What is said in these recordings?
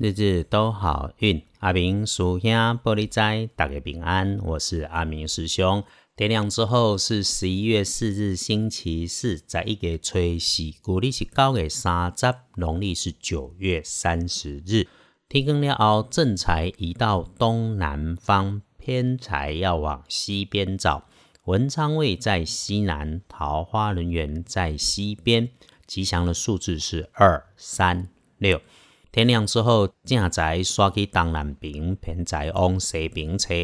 日日都好运，阿明师兄玻璃斋，大家平安。我是阿明师兄。天亮之后是十一月四日，星期四，在一个吹喜，古历是九月三十，农历是九月三十日。天光了后，正财移到东南方，偏财要往西边找。文昌位在西南，桃花人员在西边。吉祥的数字是二、三、六。天亮之后，正在刷去东南边，偏在往西边车。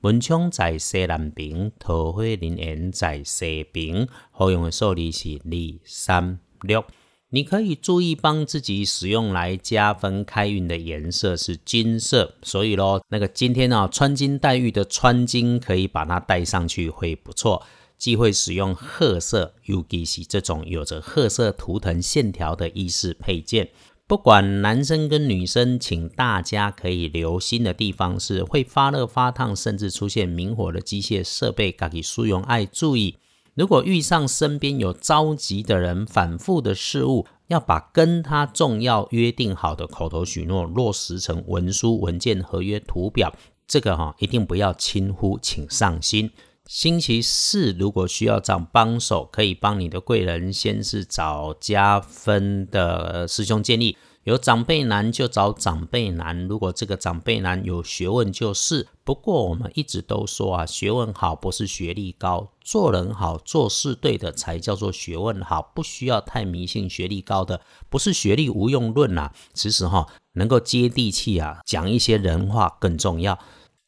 门窗在西南边，桃花林园在西边。好用的数字是二、三、六。你可以注意帮自己使用来加分开运的颜色是金色，所以咯，那个今天啊穿金戴玉的穿金可以把它戴上去会不错。忌讳使用褐色，尤其是这种有着褐色图腾线条的衣饰配件。不管男生跟女生，请大家可以留心的地方是会发热发烫，甚至出现明火的机械设备，自己使用爱注意。如果遇上身边有着急的人、反复的事物，要把跟他重要约定好的口头许诺落实成文书、文件、合约、图表，这个哈一定不要轻忽，请上心。星期四如果需要找帮手，可以帮你的贵人，先是找加分的师兄建议。有长辈难就找长辈难，如果这个长辈难有学问就是。不过我们一直都说啊，学问好不是学历高，做人好做事对的才叫做学问好，不需要太迷信学历高的，不是学历无用论啊。其实哈，能够接地气啊，讲一些人话更重要。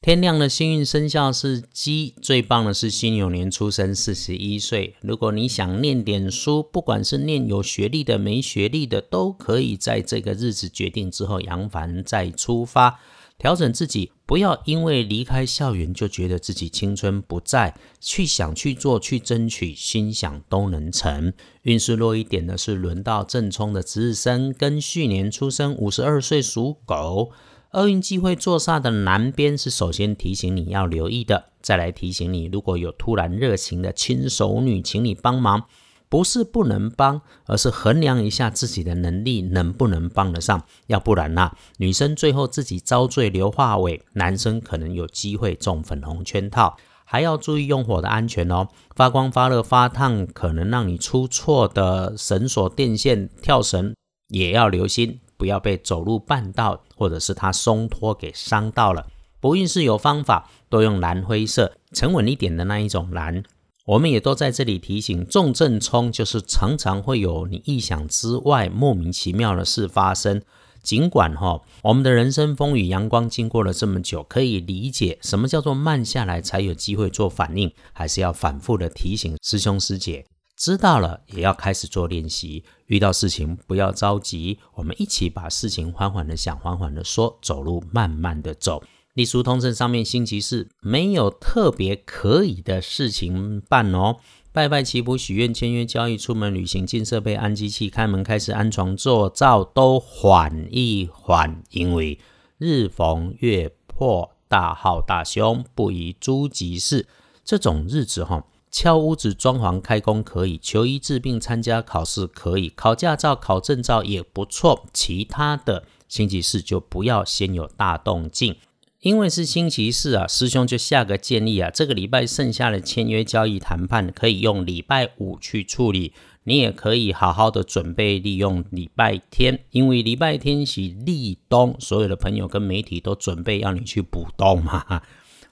天亮的幸运生肖是鸡，最棒的是辛酉年出生，四十一岁。如果你想念点书，不管是念有学历的、没学历的，都可以在这个日子决定之后扬帆再出发，调整自己，不要因为离开校园就觉得自己青春不在，去想去做去争取，心想都能成。运势弱一点的是轮到正冲的值日生，跟去年出生，五十二岁属狗。厄运机会坐煞的南边是首先提醒你要留意的，再来提醒你，如果有突然热情的亲手女，请你帮忙，不是不能帮，而是衡量一下自己的能力能不能帮得上，要不然呐，女生最后自己遭罪留话尾，男生可能有机会中粉红圈套，还要注意用火的安全哦，发光发热发烫可能让你出错的绳索电线跳绳也要留心。不要被走路绊到，或者是它松脱给伤到了。不运是有方法，都用蓝灰色，沉稳一点的那一种蓝。我们也都在这里提醒，重症冲就是常常会有你意想之外、莫名其妙的事发生。尽管哈，我们的人生风雨阳光经过了这么久，可以理解什么叫做慢下来才有机会做反应，还是要反复的提醒师兄师姐。知道了，也要开始做练习。遇到事情不要着急，我们一起把事情缓缓的想，缓缓的说，走路慢慢的走。隶书通证上面星期四没有特别可以的事情办哦。拜拜祈福许愿签约交易出门旅行进设备安机器开门开始安床做灶都缓一缓，因为日逢月破大号大凶，不宜诸吉事。这种日子哈。敲屋子、装潢、开工可以；求医治病、参加考试可以；考驾照、考证照也不错。其他的星期四就不要先有大动静，因为是星期四啊。师兄就下个建议啊，这个礼拜剩下的签约交易谈判可以用礼拜五去处理。你也可以好好的准备，利用礼拜天，因为礼拜天是立冬，所有的朋友跟媒体都准备要你去补冬嘛。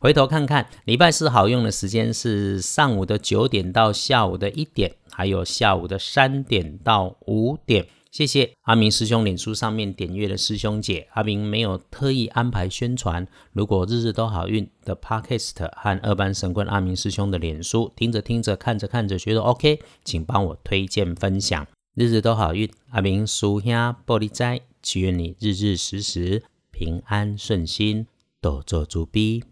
回头看看，礼拜四好用的时间是上午的九点到下午的一点，还有下午的三点到五点。谢谢阿明师兄脸书上面点阅的师兄姐，阿明没有特意安排宣传。如果日日都好运的 Podcast 和二班神棍阿明师兄的脸书，听着听着看着看着觉得 OK，请帮我推荐分享。日日都好运，阿明叔兄玻璃斋，祈愿你日日时时平安顺心，多做主逼。